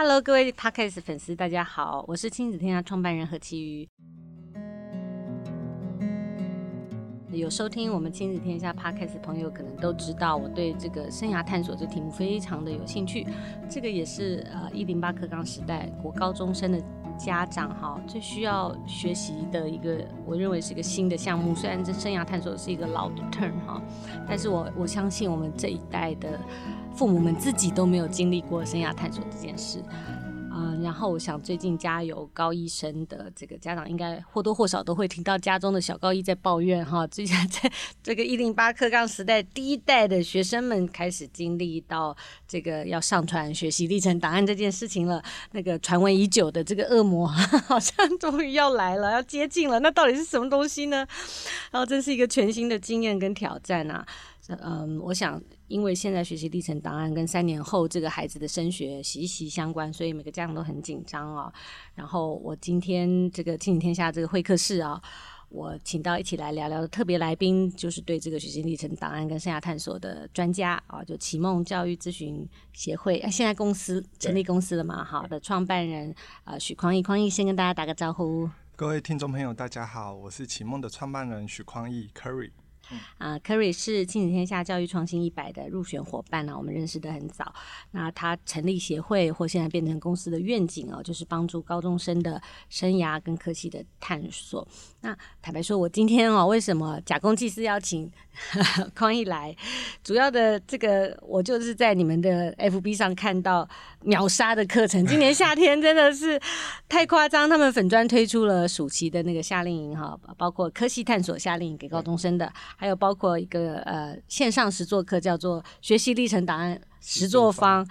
Hello，各位 Podcast 粉丝，大家好，我是亲子天下创办人何其瑜。有收听我们亲子天下 Podcast 的朋友，可能都知道我对这个生涯探索这题目非常的有兴趣。这个也是呃一零八课纲时代国高中生的家长哈最需要学习的一个，我认为是一个新的项目。虽然这生涯探索是一个老的 term 哈，但是我我相信我们这一代的。父母们自己都没有经历过生涯探索这件事，嗯，然后我想最近家有高一生的这个家长，应该或多或少都会听到家中的小高一在抱怨哈，最近在 这个一零八课纲时代第一代的学生们开始经历到这个要上传学习历程档案这件事情了，那个传闻已久的这个恶魔 好像终于要来了，要接近了，那到底是什么东西呢？然后这是一个全新的经验跟挑战啊。嗯，我想，因为现在学习历程档案跟三年后这个孩子的升学息息相关，所以每个家长都很紧张啊。然后我今天这个亲子天下这个会客室啊，我请到一起来聊聊的特别来宾，就是对这个学习历程档案跟生涯探索的专家啊，就启梦教育咨询协会，现在公司成立公司了嘛？好的，创办人啊许匡义，匡义先跟大家打个招呼。各位听众朋友，大家好，我是启梦的创办人许匡义 Curry。啊，Kerry 是亲子天下教育创新一百的入选伙伴呢、啊，我们认识的很早。那他成立协会或现在变成公司的愿景哦，就是帮助高中生的生涯跟科系的探索。那坦白说，我今天哦，为什么假公济私邀请 匡一来？主要的这个，我就是在你们的 FB 上看到秒杀的课程。今年夏天真的是太夸张，他们粉专推出了暑期的那个夏令营哈，包括科系探索夏令营给高中生的。还有包括一个呃线上实作课，叫做学习历程档案实作方，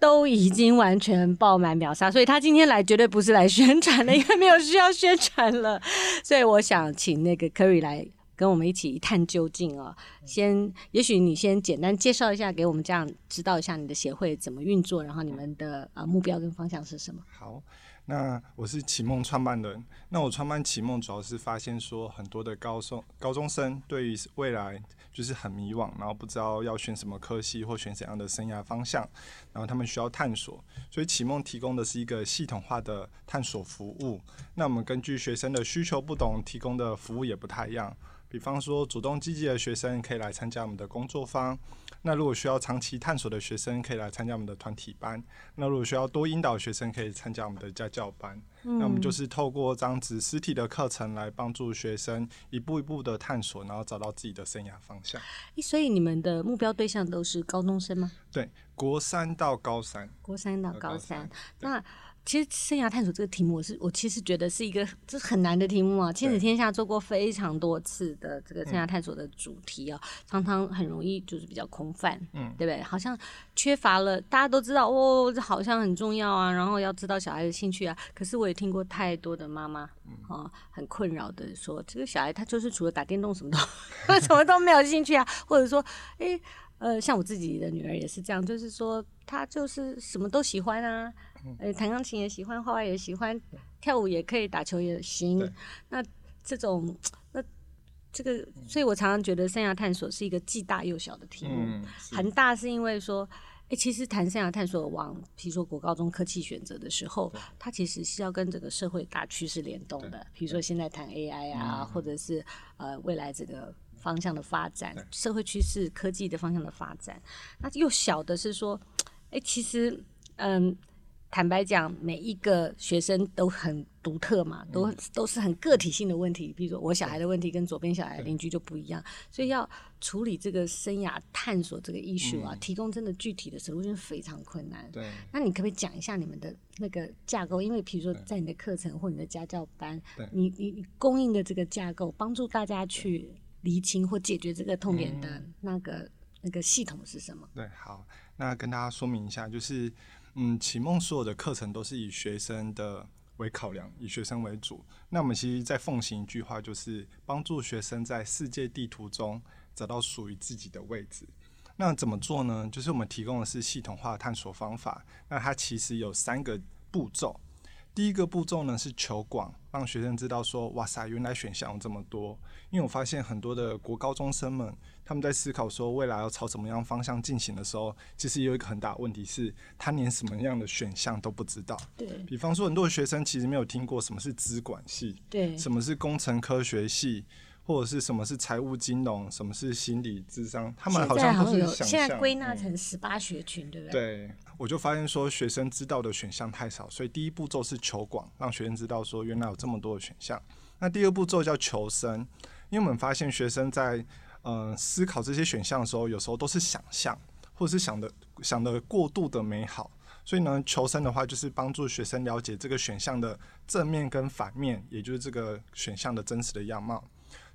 都已经完全爆满秒杀，所以他今天来绝对不是来宣传的，因为没有需要宣传了。所以我想请那个 Curry 来跟我们一起一探究竟哦。先，也许你先简单介绍一下，给我们这样知道一下你的协会怎么运作，然后你们的呃目标跟方向是什么？好。那我是启梦创办人。那我创办启梦，主要是发现说，很多的高中高中生对于未来就是很迷惘，然后不知道要选什么科系或选怎样的生涯方向，然后他们需要探索。所以启梦提供的是一个系统化的探索服务。那我们根据学生的需求不同，提供的服务也不太一样。比方说，主动积极的学生可以来参加我们的工作坊。那如果需要长期探索的学生，可以来参加我们的团体班。那如果需要多引导学生，可以参加我们的家教班。嗯。那我们就是透过这样子实体的课程来帮助学生一步一步的探索，然后找到自己的生涯方向。所以你们的目标对象都是高中生吗？对，国三到高三。国三到高三。那。其实生涯探索这个题目，我是我其实觉得是一个这是很难的题目啊。亲子天下做过非常多次的这个生涯探索的主题啊，常常很容易就是比较空泛，嗯，对不对？好像缺乏了，大家都知道哦，这好像很重要啊，然后要知道小孩的兴趣啊。可是我也听过太多的妈妈啊，很困扰的说，这个小孩他就是除了打电动什么都 什么都没有兴趣啊，或者说，诶，呃，像我自己的女儿也是这样，就是说她就是什么都喜欢啊。呃，弹钢琴也喜欢，画画也喜欢，跳舞也可以，打球也行。那这种，那这个，所以我常常觉得生涯探索是一个既大又小的题目。嗯、很大是因为说，哎、欸，其实谈生涯探索往，比如说国高中科技选择的时候，它其实是要跟整个社会大趋势联动的。比如说现在谈 AI 啊，或者是呃未来这个方向的发展，社会趋势、科技的方向的发展。那又小的是说，哎、欸，其实，嗯。坦白讲，每一个学生都很独特嘛，都都是很个体性的问题。比如说，我小孩的问题跟左边小孩的邻居就不一样，所以要处理这个生涯探索这个艺术啊，提供真的具体的 solution 非常困难。对，那你可不可以讲一下你们的那个架构？因为比如说，在你的课程或你的家教班，你你你供应的这个架构，帮助大家去厘清或解决这个痛点的那个那个系统是什么？对，好，那跟大家说明一下，就是。嗯，启梦所有的课程都是以学生的为考量，以学生为主。那我们其实，在奉行一句话，就是帮助学生在世界地图中找到属于自己的位置。那怎么做呢？就是我们提供的是系统化探索方法。那它其实有三个步骤。第一个步骤呢是求广，让学生知道说，哇塞，原来选项有这么多。因为我发现很多的国高中生们，他们在思考说未来要朝什么样方向进行的时候，其实有一个很大的问题是，他连什么样的选项都不知道。对。比方说，很多学生其实没有听过什么是资管系，对，什么是工程科学系。或者是什么是财务金融，什么是心理智商，他们好像都是想象。现在归纳成十八学群，嗯，对不对？对，我就发现说学生知道的选项太少，所以第一步骤是求广，让学生知道说原来有这么多的选项。那第二步骤叫求深，因为我们发现学生在呃思考这些选项的时候，有时候都是想象，或者是想的想的过度的美好。所以呢，求生的话就是帮助学生了解这个选项的正面跟反面，也就是这个选项的真实的样貌。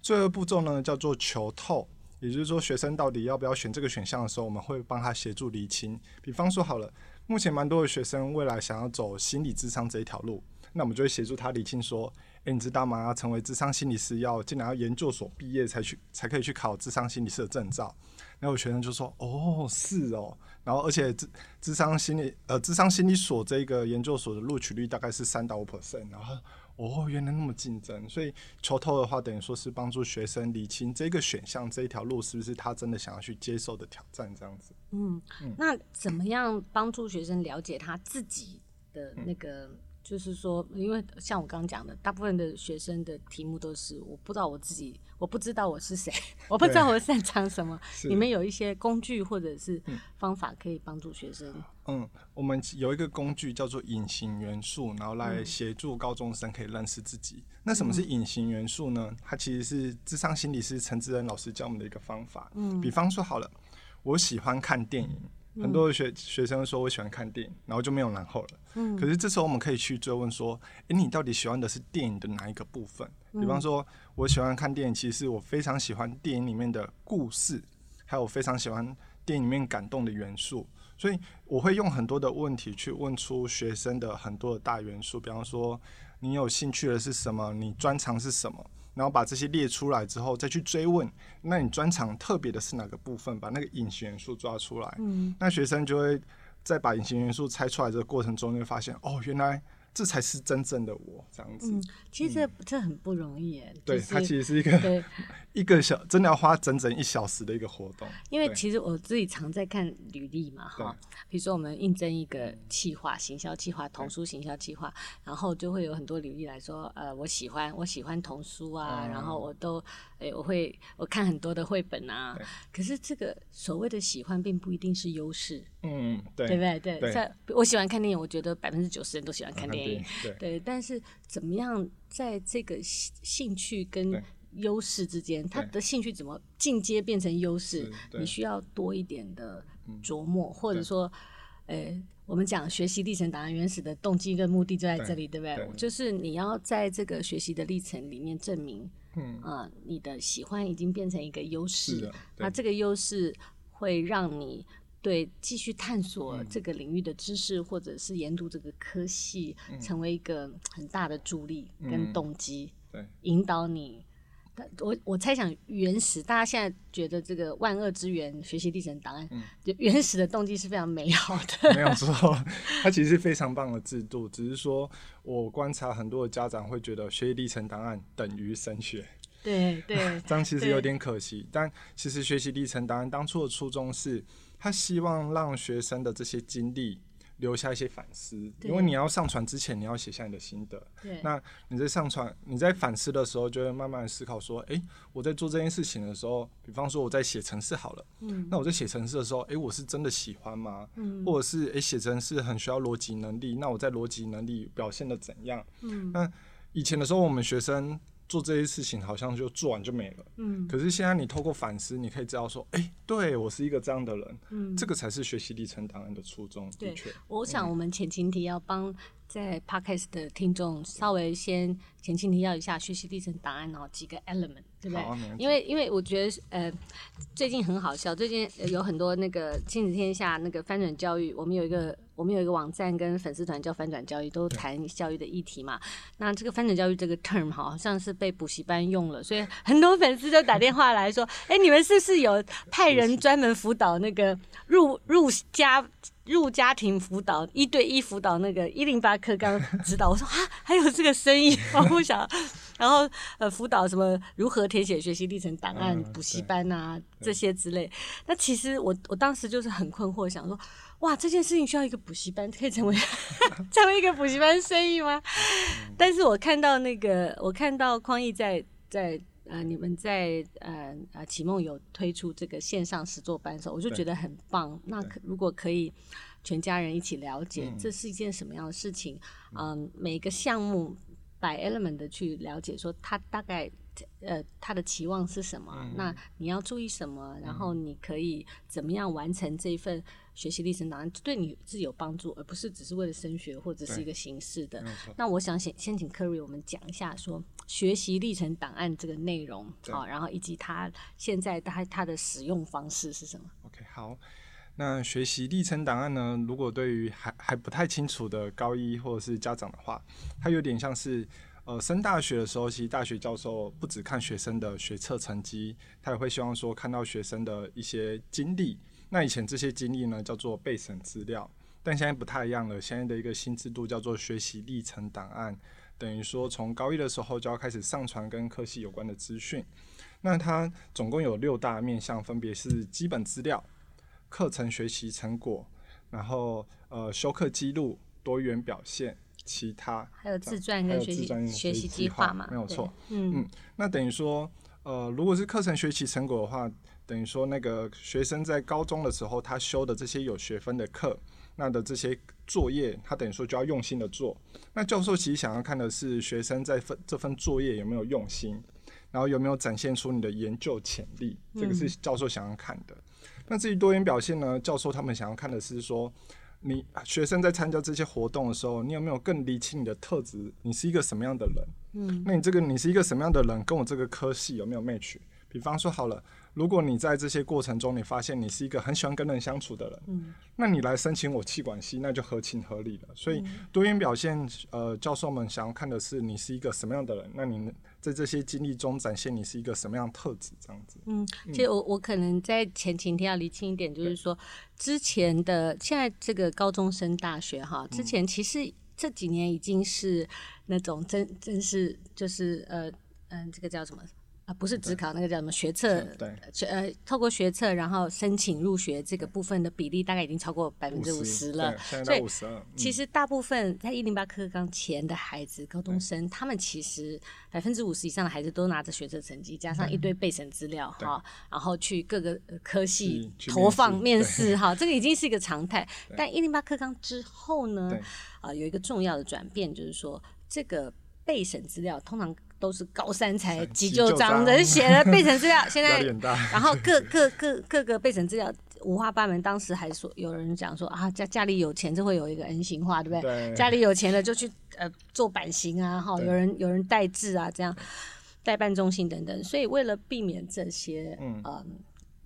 最后步骤呢，叫做求透，也就是说，学生到底要不要选这个选项的时候，我们会帮他协助厘清。比方说，好了，目前蛮多的学生未来想要走心理咨商这一条路，那我们就会协助他厘清说，诶，你知道吗？要成为智商心理师，要竟然要研究所毕业才去，才可以去考智商心理师的证照。然后学生就说，哦，是哦。然后而且智智商心理呃智商心理所这个研究所的录取率大概是三到五 percent，然后。哦，原来那么竞争，所以求透的话，等于说是帮助学生理清这个选项这一条路是不是他真的想要去接受的挑战，这样子。嗯，嗯，那怎么样帮助学生了解他自己的那个？嗯就是说，因为像我刚刚讲的，大部分的学生的题目都是我不知道我自己，我不知道我是谁，我不知道我擅长什么。你们有一些工具或者是方法可以帮助学生？嗯，我们有一个工具叫做隐形元素，然后来协助高中生可以认识自己。嗯、那什么是隐形元素呢？它其实是智商心理师陈志恩老师教我们的一个方法。嗯，比方说好了，我喜欢看电影。很多的学学生说，我喜欢看电影，然后就没有然后了。嗯，可是这时候我们可以去追问说，诶，你到底喜欢的是电影的哪一个部分？比方说，我喜欢看电影，其实我非常喜欢电影里面的故事，还有我非常喜欢电影里面感动的元素。所以我会用很多的问题去问出学生的很多的大元素。比方说，你有兴趣的是什么？你专长是什么？然后把这些列出来之后，再去追问，那你专长特别的是哪个部分？把那个隐形元素抓出来，嗯，那学生就会在把隐形元素猜出来这个过程中，就会发现哦，原来。这才是真正的我，这样子。嗯，其实这这很不容易耶。对，它其实是一个对 一个小，真的要花整整一小时的一个活动。因为其实我自己常在看履历嘛，哈。比如说我们应征一个企划、行销企划、童书行销企划，然后就会有很多履历来说，呃，我喜欢我喜欢童书啊，嗯、然后我都，哎，我会我看很多的绘本啊。可是这个所谓的喜欢，并不一定是优势。嗯，对，对不对？对，在我喜欢看电影，我觉得百分之九十人都喜欢看电影。对，对，但是怎么样在这个兴趣跟优势之间，他的兴趣怎么进阶变成优势？你需要多一点的琢磨，或者说，呃，我们讲学习历程档案原始的动机跟目的就在这里，对不对？对，就是你要在这个学习的历程里面证明，嗯啊、呃，你的喜欢已经变成一个优势，那这个优势会让你。对，继续探索这个领域的知识，嗯、或者是研读这个科系，嗯、成为一个很大的助力跟动机，嗯、对，引导你。我我猜想，原始大家现在觉得这个万恶之源学习历程档案，嗯、就原始的动机是非常美好的。没有错，它其实是非常棒的制度。只是说我观察很多的家长会觉得学习历程档案等于升学。对对，这样其实有点可惜。但其实学习历程档案当初的初衷是。他希望让学生的这些经历留下一些反思，因为你要上传之前，你要写下你的心得。对，那你在上传、你在反思的时候，就会慢慢思考说：诶，我在做这件事情的时候，比方说我在写程式好了，嗯，那我在写程式的时候，诶，我是真的喜欢吗？嗯，或者是诶，写程式很需要逻辑能力，那我在逻辑能力表现的怎样？嗯，那以前的时候，我们学生。做这些事情好像就做完就没了，嗯。可是现在你透过反思，你可以知道说，哎、欸，对我是一个这样的人，嗯，这个才是学习历程档案的初衷。的确，我想我们前情提要帮在 Podcast 的听众稍微先前情提要一下学习历程档案哦，几个 element，对不对？因为因为我觉得呃，最近很好笑，最近有很多那个亲子天下那个翻转教育，我们有一个我们有一个网站跟粉丝团叫翻转教育，都谈教育的议题嘛。那这个翻转教育这个 term 好像是被补习班用了，所以很多粉丝就打电话来说，哎、欸，你们是不是有派人专门辅导那个入入家？入家庭辅导，一对一辅导那个一零八课纲指导，我说啊，还有这个生意，我不想。然后呃，辅导什么如何填写学习历程档案，补习班啊这些之类。那其实我我当时就是很困惑，想说哇，这件事情需要一个补习班可以成为 成为一个补习班生意吗？但是我看到那个，我看到匡逸在在呃，你们在呃呃启梦有推出这个线上实作班的时候，我就觉得很棒。那可如果可以。全家人一起了解这是一件什么样的事情，嗯，嗯，每个项目 by element 的去了解，说他大概呃他的期望是什么，嗯，那你要注意什么，然后你可以怎么样完成这一份学习历程档案，对你是有帮助，而不是只是为了升学或者是一个形式的。那我想先先请 Curry 我们讲一下说学习历程档案这个内容啊，然后以及它现在它它的使用方式是什么？OK，好。那学习历程档案呢？如果对于还还不太清楚的高一或者是家长的话，它有点像是呃升大学的时候，其实大学教授不只看学生的学测成绩，他也会希望说看到学生的一些经历。那以前这些经历呢叫做备审资料，但现在不太一样了。现在的一个新制度叫做学习历程档案，等于说从高一的时候就要开始上传跟科系有关的资讯。那它总共有六大面向，分别是基本资料。课程学习成果，然后呃修课记录、多元表现、其他，还有自传跟学习学习计划嘛，没有错。嗯嗯，那等于说呃，如果是课程学习成果的话，等于说那个学生在高中的时候他修的这些有学分的课，那的这些作业，他等于说就要用心的做。那教授其实想要看的是学生在份这份作业有没有用心，然后有没有展现出你的研究潜力，这个是教授想要看的。嗯那至于多元表现呢？教授他们想要看的是说，你学生在参加这些活动的时候，你有没有更理清你的特质？你是一个什么样的人？嗯，那你这个你是一个什么样的人？跟我这个科系有没有 match？比方说好了，如果你在这些过程中，你发现你是一个很喜欢跟人相处的人，嗯，那你来申请我气管系，那就合情合理了。所以多元表现，呃，教授们想要看的是你是一个什么样的人？那你。在这些经历中展现你是一个什么样的特质，这样子。嗯，其实我我可能在前情提要理清一点，就是说之前的现在这个高中生大学哈，之前其实这几年已经是那种真真是就是呃嗯，这个叫什么？啊，不是只考那个叫什么学测，对，呃，透过学测然后申请入学这个部分的比例大概已经超过百分之五十了，所以其实大部分在一零八课纲前的孩子，高中生，他们其实百分之五十以上的孩子都拿着学测成绩，加上一堆备审资料哈，然后去各个科系投放面试哈，这个已经是一个常态。但一零八课纲之后呢，啊，有一个重要的转变，就是说这个备审资料通常。都是高三才急救章的写的备审资料，现在然后各 各各各个备审资料五花八门。当时还说有人讲说啊，家家里有钱就会有一个 N 型化，对不对？对家里有钱的就去呃做版型啊，哈，有人有人代制啊，这样代办中心等等。所以为了避免这些嗯。呃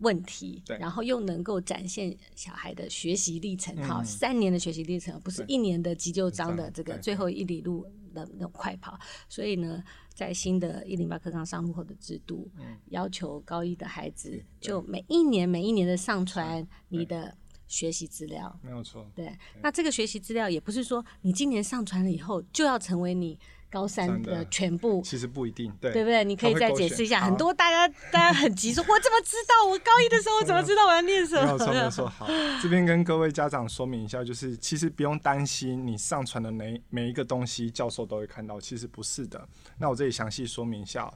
问题，然后又能够展现小孩的学习历程，哈、嗯，三年的学习历程，不是一年的急救章的这个最后一里路的那种快跑。所以呢，在新的一零八课纲上路后的制度，嗯，要求高一的孩子就每一年每一年的上传你的学习资料，没有错。对，那这个学习资料也不是说你今年上传了以后就要成为你。高三的全部其实不一定，对，对不对？你可以再解释一下。很多大家大家很急说，我怎么知道？我高一的时候怎么知道我要念什么？没有错，没有错。好，这边跟各位家长说明一下，就是其实不用担心你上传的每每一个东西，教授都会看到。其实不是的。那我这里详细说明一下，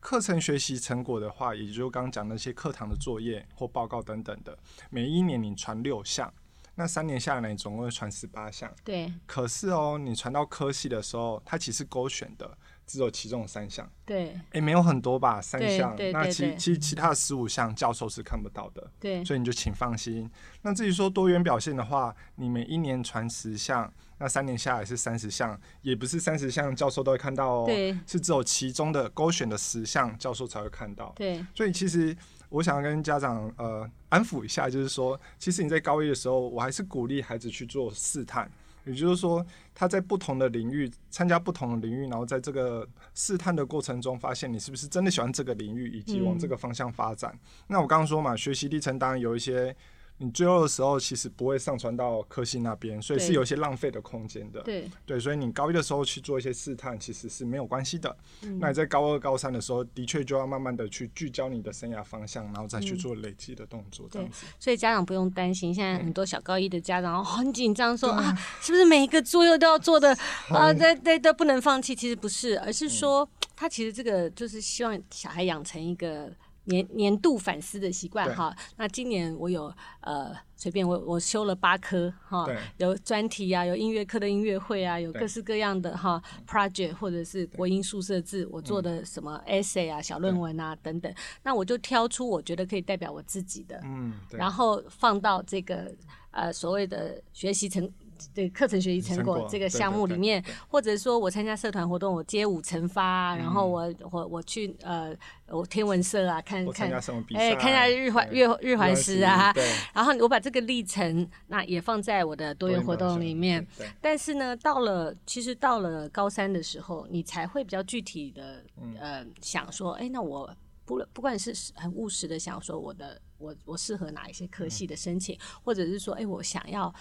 课程学习成果的话，也就是刚刚讲那些课堂的作业或报告等等的，每一年你传六项。那三年下来，你总共会传十八项。对。可是哦，你传到科系的时候，它其实勾选的只有其中三项。对。哎、欸，没有很多吧？三项。那其其实其他的十五项，教授是看不到的。对。所以你就请放心。那至于说多元表现的话，你每一年传十项，那三年下来是三十项，也不是三十项教授都会看到哦，是只有其中的勾选的十项教授才会看到。对，所以其实我想要跟家长呃安抚一下，就是说，其实你在高一的时候，我还是鼓励孩子去做试探。也就是说，他在不同的领域参加不同的领域，然后在这个试探的过程中，发现你是不是真的喜欢这个领域，以及往这个方向发展。嗯、那我刚刚说嘛，学习历程当然有一些。你最后的时候其实不会上传到科系那边，所以是有一些浪费的空间的。对对，所以你高一的时候去做一些试探，其实是没有关系的。嗯、那你在高二、高三的时候，的确就要慢慢的去聚焦你的生涯方向，然后再去做累积的动作，这样子。对，所以家长不用担心，现在很多小高一的家长很紧张，说啊，是不是每一个作业都要做的 啊？对对都不能放弃。其实不是，而是说、嗯、他其实这个就是希望小孩养成一个。年年度反思的习惯哈，那今年我有呃随便我我修了八科哈，有专题啊，有音乐课的音乐会啊，有各式各样的哈 project 或者是国音数社自我做的什么 essay 啊、小论文啊等等，那我就挑出我觉得可以代表我自己的，嗯，然后放到这个呃所谓的学习成。对课程学习成果这个项目里面，或者说我参加社团活动，我街舞惩罚，然后我我我去呃我天文社啊看看，哎看一下日环月日环食啊，然后我把这个历程那也放在我的多元活动里面。但是呢，到了其实到了高三的时候，你才会比较具体的呃想说，哎，那我不不管是很务实的想说我的我我适合哪一些科系的申请，或者是说哎我想要。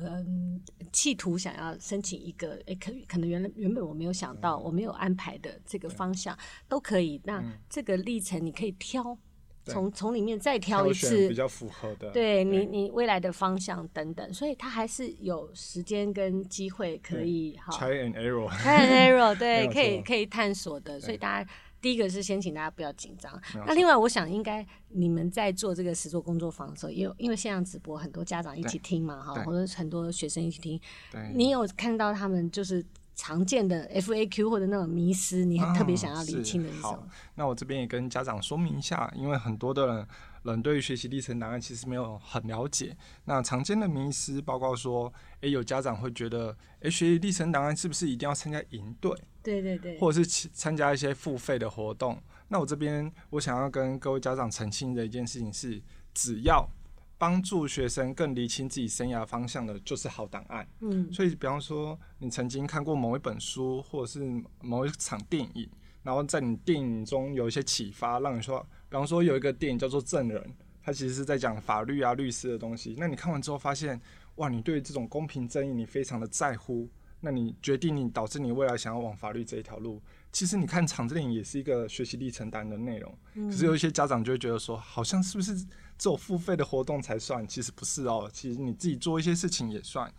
嗯，企图想要申请一个，诶、欸，可可能原来原本我没有想到，我没有安排的这个方向都可以。那这个历程你可以挑，从从里面再挑一次比较符合的，对，对。你你未来的方向等等，所以它还是有时间跟机会可以哈。Try and error，try and error，对，可以可以探索的，所以大家。第一个是先请大家不要紧张。那另外，我想应该你们在做这个实作工作坊的时候，因为因为线上直播，很多家长一起听嘛，哈，或者很多学生一起听。你有看到他们就是常见的 FAQ 或者那种迷失，你很特别想要理清的是什么？好，那我这边也跟家长说明一下，因为很多的人人对于学习历程档案其实没有很了解。那常见的迷思包括说，诶，有家长会觉得，诶，学习历程档案是不是一定要参加营队？对对对，或者是参加一些付费的活动。那我这边我想要跟各位家长澄清的一件事情是，只要帮助学生更厘清自己生涯方向的，就是好档案。嗯，所以比方说你曾经看过某一本书，或者是某一场电影，然后在你电影中有一些启发，让你说，比方说有一个电影叫做《证人》，它其实是在讲法律啊、律师的东西。那你看完之后发现，哇，你对这种公平正义你非常的在乎。那你决定你导致你未来想要往法律这一条路，其实你看场子电影也是一个学习历程单的内容。嗯、可是有一些家长就会觉得说，好像是不是只有付费的活动才算？其实不是哦，其实你自己做一些事情也算，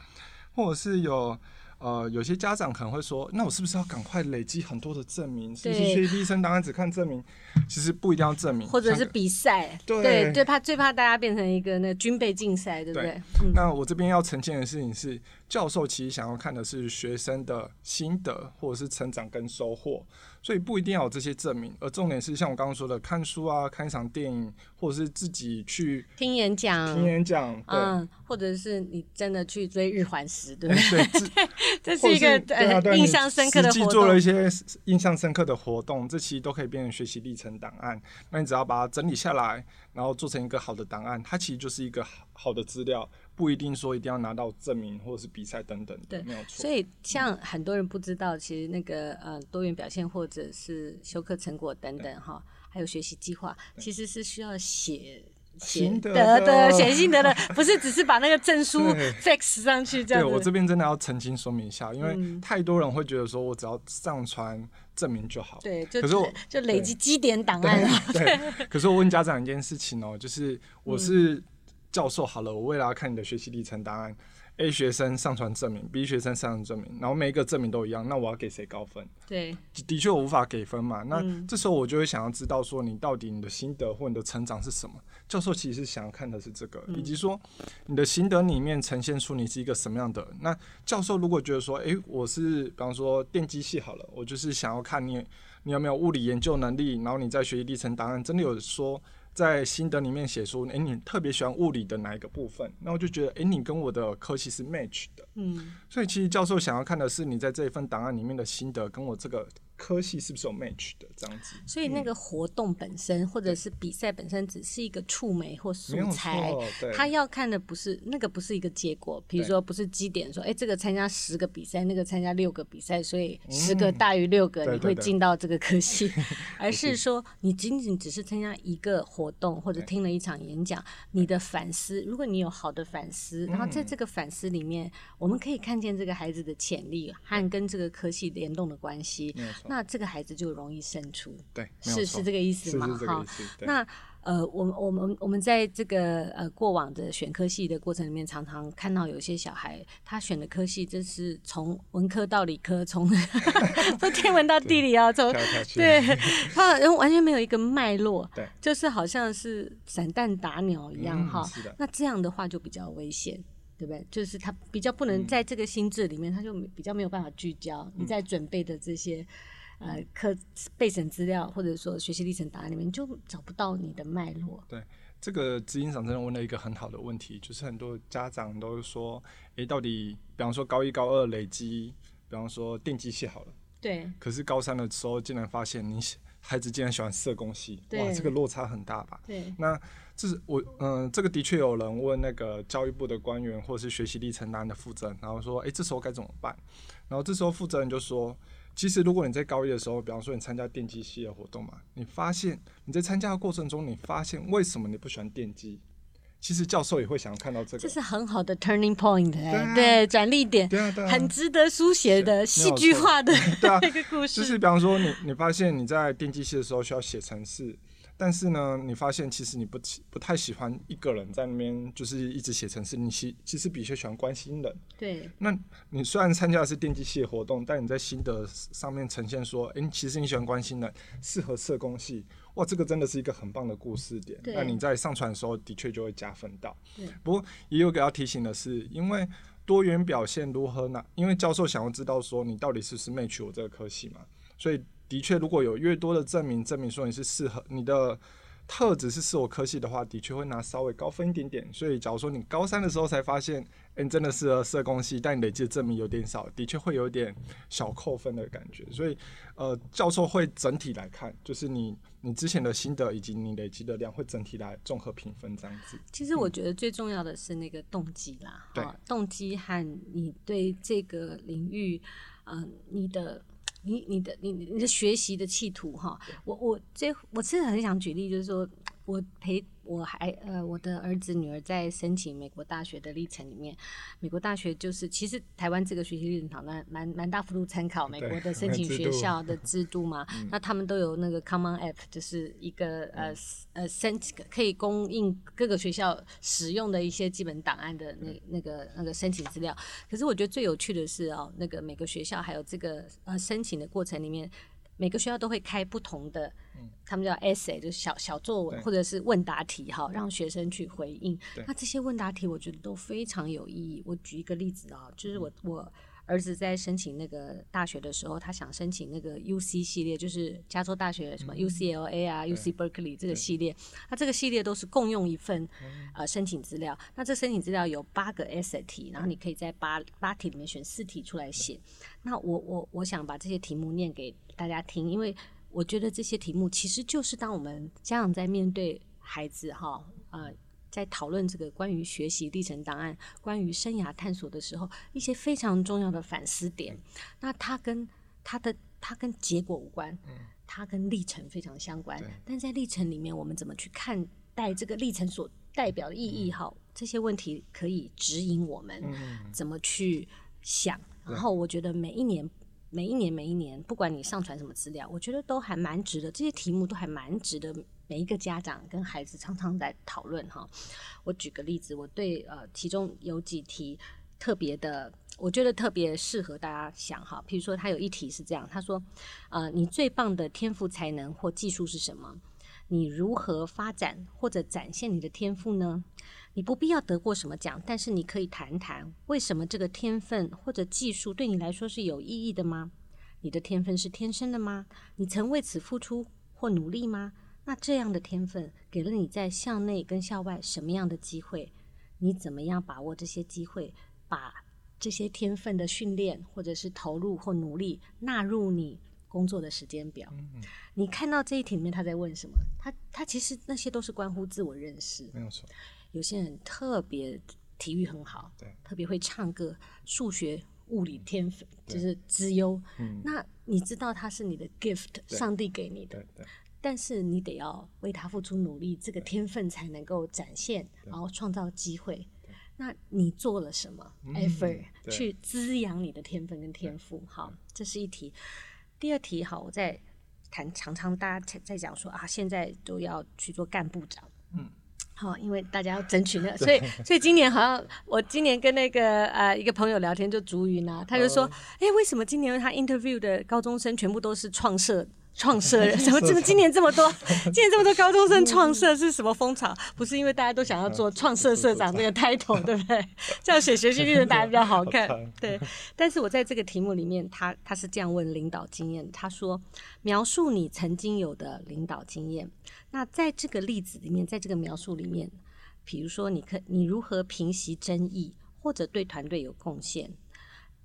或者是有。呃，有些家长可能会说，那我是不是要赶快累积很多的证明？是不是学习历程档案只看证明？其实不一定要证明，或者是比赛。对，最怕最怕大家变成一个那军备竞赛，对不对？那我这边要澄清的事情是，教授其实想要看的是学生的心得或者是成长跟收获。所以不一定要有这些证明，而重点是像我刚刚说的，看书啊，看一场电影，或者是自己去听演讲，听演讲，嗯，或者是你真的去追日环食，对不对？对，这是一个呃印象深刻的活动。实际做了一些印象深刻的活动，这其实都可以变成学习历程档案。那你只要把它整理下来，然后做成一个好的档案，它其实就是一个好的资料。不一定说一定要拿到证明或者是比赛等等，对，没有错。所以像很多人不知道，其实那个呃多元表现或者是修课成果等等哈，还有学习计划，其实是需要写写得的，写心得的，不是只是把那个证书 fix 上去这样。对，我这边真的要澄清说明一下，因为太多人会觉得说我只要上传证明就好，对，可是我就累积积点档案了。对，可是我问家长一件事情哦，就是我是。教授好了，我为了要看你的学习历程档案，A 学生上传证明，B 学生上传证明，然后每一个证明都一样，那我要给谁高分？对，的确我无法给分嘛。那这时候我就会想要知道说，你到底你的心得或你的成长是什么？教授其实是想要看的是这个，以及说你的心得里面呈现出你是一个什么样的。那教授如果觉得说，诶、欸，我是比方说电机系好了，我就是想要看你你有没有物理研究能力，然后你在学习历程档案真的有说。在心得里面写出，哎、欸，你特别喜欢物理的哪一个部分？那我就觉得，哎、欸，你跟我的科系是 match 的。嗯，所以其实教授想要看的是你在这一份档案里面的心得，跟我这个。科系是不是有 match 的这样子？所以那个活动本身，嗯、或者是比赛本身，只是一个触媒或素材。他要看的不是那个，不是一个结果。比如说，不是基点说，哎、欸，这个参加十个比赛，那个参加六个比赛，所以十个大于六个，你会进到这个科系。嗯、而是说，你仅仅只是参加一个活动，或者听了一场演讲，你的反思，如果你有好的反思，然后在这个反思里面，我们可以看见这个孩子的潜力和跟这个科系联动的关系。那这个孩子就容易胜出，对，是是这个意思吗？哈，那呃，我们我们我们在这个呃过往的选科系的过程里面，常常看到有些小孩他选的科系，就是从文科到理科，从从天文到地理啊，从对，他完全没有一个脉络，对，就是好像是散弹打鸟一样哈。嗯、那这样的话就比较危险。对不对？就是他比较不能在这个心智里面，嗯、他就比较没有办法聚焦。嗯、你在准备的这些呃课备审资料，或者说学习历程档案里面，就找不到你的脉络。对，这个执行长真的问了一个很好的问题，就是很多家长都说，哎，到底比方说高一高二累积，比方说电机系好了，对，可是高三的时候竟然发现你孩子竟然喜欢社工系，哇，这个落差很大吧？对，那。这是我嗯，这个的确有人问那个教育部的官员或是学习历程档案的负责人，然后说，哎，这时候该怎么办？然后这时候负责人就说，其实如果你在高一的时候，比方说你参加电机系的活动嘛，你发现你在参加的过程中，你发现为什么你不喜欢电机？其实教授也会想要看到这个，这是很好的 turning point，哎，对，转捩点，对啊，对啊，很值得书写的戏剧化的一 个故事。就是比方说，你你发现你在电机系的时候需要写程式。但是呢，你发现其实你不不太喜欢一个人在那边就是一直写程式，你其其实比较喜欢关心人。对。那你虽然参加的是电机系的活动，但你在心得上面呈现说，哎、欸，其实你喜欢关心人，适合社工系，哇，这个真的是一个很棒的故事点。对。那你在上传的时候，的确就会加分到。对。不过也有个要提醒的是，因为多元表现如何呢？因为教授想要知道说你到底是不是 match 我这个科系嘛，所以。的确，如果有越多的证明，证明说你是适合你的特质是适合科系的话，的确会拿稍微高分一点点。所以，假如说你高三的时候才发现，哎，你真的适合社工系，但你累积的证明有点少，的确会有点小扣分的感觉。所以，呃，教授会整体来看，就是你你之前的心得以及你累积的量，会整体来综合评分这样子。其实我觉得最重要的是那个动机啦，对、嗯，动机和你对这个领域，嗯、呃，你的。你你的你你的学习的企图哈，我我这我其实很想举例，就是说我陪我还呃我的儿子女儿在申请美国大学的历程里面，美国大学就是其实台湾这个学习历程档案蛮蛮大幅度参考美国的申请学校 的制度嘛，那他们都有那个 Common App，就是一个呃呃申请可以供应各个学校使用的一些基本档案的那那个那个申请资料。可是我觉得最有趣的是哦，那个每个学校还有这个呃申请的过程里面。每个学校都会开不同的，他们叫 essay，就是小小作文或者是问答题哈，让学生去回应。那这些问答题我觉得都非常有意义。我举一个例子啊，就是我我。儿子在申请那个大学的时候，他想申请那个 U C 系列，就是加州大学什么 U C L A 啊、嗯、U C Berkeley 这个系列。他这个系列都是共用一份呃申请资料。那这申请资料有八个 essay 题，然后你可以在八八题里面选四题出来写。那我我我想把这些题目念给大家听，因为我觉得这些题目其实就是当我们家长在面对孩子哈呃。在讨论这个关于学习历程档案、关于生涯探索的时候，一些非常重要的反思点。那它跟它的它跟结果无关，它跟历程非常相关。但在历程里面，我们怎么去看待这个历程所代表的意义？哈，这些问题可以指引我们怎么去想。然后，我觉得每一年。每一年，每一年，不管你上传什么资料，我觉得都还蛮值得。这些题目都还蛮值得每一个家长跟孩子常常在讨论哈。我举个例子，我对呃其中有几题特别的，我觉得特别适合大家想哈。比如说，他有一题是这样，他说：呃，你最棒的天赋才能或技术是什么？你如何发展或者展现你的天赋呢？你不必要得过什么奖，但是你可以谈谈为什么这个天分或者技术对你来说是有意义的吗？你的天分是天生的吗？你曾为此付出或努力吗？那这样的天分给了你在校内跟校外什么样的机会？你怎么样把握这些机会？把这些天分的训练，或者是投入或努力纳入你工作的时间表。嗯、你看到这一题里面他在问什么？他他其实那些都是关乎自我认识。没有错。有些人特别体育很好，对，特别会唱歌，数学、物理天分就是资优。嗯。那你知道他是你的 gift，上帝给你的。但是你得要为他付出努力，这个天分才能够展现，然后创造机会。那你做了什么 effort 去滋养你的天分跟天赋？好，这是一题。第二题，好，我在谈，常常大家在讲说啊，现在都要去做干部长。嗯，好，因为大家要争取那个，所以所以今年好像我今年跟那个呃一个朋友聊天，就竹云啊，他就说，哎、欸，为什么今年他 interview 的高中生全部都是创社？创社人，怎么这么今年这么多，今年这么多高中生创社是什么风潮？不是因为大家都想要做创社社长 这个 title，对不对？这样写学习历程大家比较好看，对。但是我在这个题目里面，他他是这样问领导经验，他说描述你曾经有的领导经验。那在这个例子里面，在这个描述里面，比如说你可你如何平息争议，或者对团队有贡献？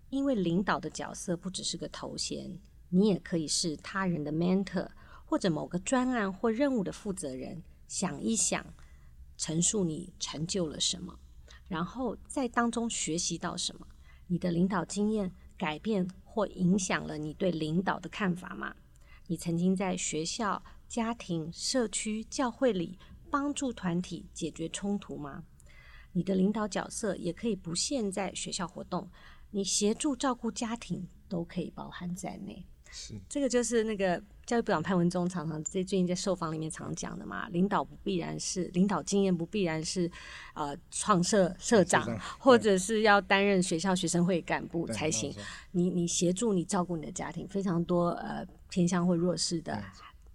因为领导的角色不只是个头衔。你也可以是他人的 mentor，或者某个专案或任务的负责人。想一想，陈述你成就了什么，然后在当中学习到什么。你的领导经验改变或影响了你对领导的看法吗？你曾经在学校、家庭、社区、教会里帮助团体解决冲突吗？你的领导角色也可以不限在学校活动，你协助照顾家庭都可以包含在内。是，这个就是那个教育部长潘文忠常常在最近在受访里面常讲的嘛，领导不必然是领导经验，不必然是呃创社社长，或者是要担任学校学生会干部才行。你你协助你照顾你的家庭，非常多呃偏向或弱势的。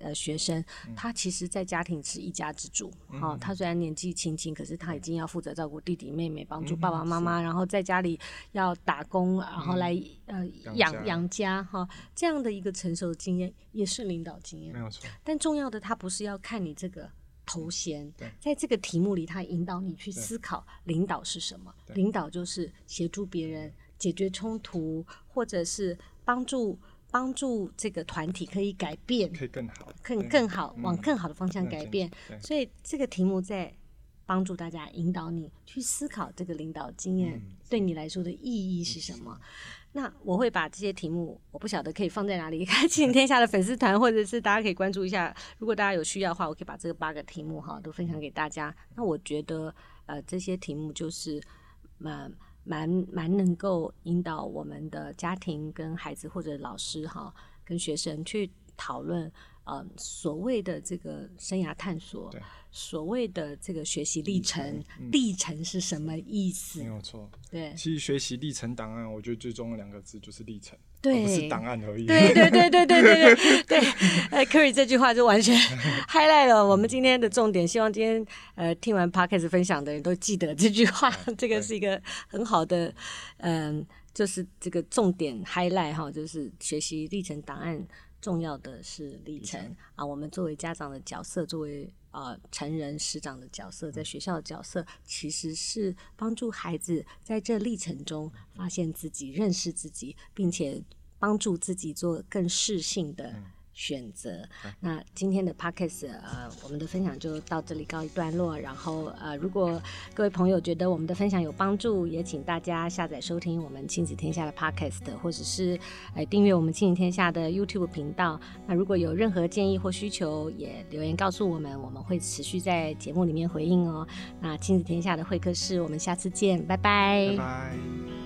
呃，学生他其实，在家庭是一家之主，哈、嗯，他虽然年纪轻轻，可是他已经要负责照顾弟弟妹妹，帮助爸爸妈妈，然后在家里要打工，然后来呃养养家，哈，这样的一个成熟的经验也是领导经验，没有错。但重要的，他不是要看你这个头衔，在这个题目里，他引导你去思考领导是什么？领导就是协助别人解决冲突，或者是帮助。帮助这个团体可以改变，可以更好，更更好，往更好的方向改变。所以这个题目在帮助大家引导你去思考这个领导经验对你来说的意义是什么。那我会把这些题目，我不晓得可以放在哪里，看亲子天下的粉丝团，或者是大家可以关注一下。如果大家有需要的话，我可以把这个八个题目哈都分享给大家。那我觉得呃这些题目就是嗯。呃蛮蛮能够引导我们的家庭跟孩子或者老师哈，跟学生去讨论，呃，所谓的这个生涯探索，所谓的这个学习历程，历程是什么意思？没有错，对，其实学习历程档案，我觉得最终的两个字就是历程。对，不是档案而已。对对对对对对对。哎，Kerry 这句话就完全 highlight 了我们今天的重点，希望今天呃听完 Podcast 分享的人都记得这句话，这个是一个很好的嗯，就是这个重点 highlight 哈，就是学习历程档案。重要的是历程啊。我们作为家长的角色，作为呃成人师长的角色，在学校的角色，其实是帮助孩子在这历程中发现自己、认识自己，并且帮助自己做更适性的选择。嗯、那今天的 Podcast 呃，我们的分享就到这里告一段落。然后呃，如果各位朋友觉得我们的分享有帮助，也请大家下载收听我们亲子天下的 Podcast，或者是呃订阅我们亲子天下的 YouTube 频道。那如果有任何建议或需求，也留言告诉我们，我们会持续在节目里面回应哦。那亲子天下的会客室，我们下次见，拜拜。拜拜。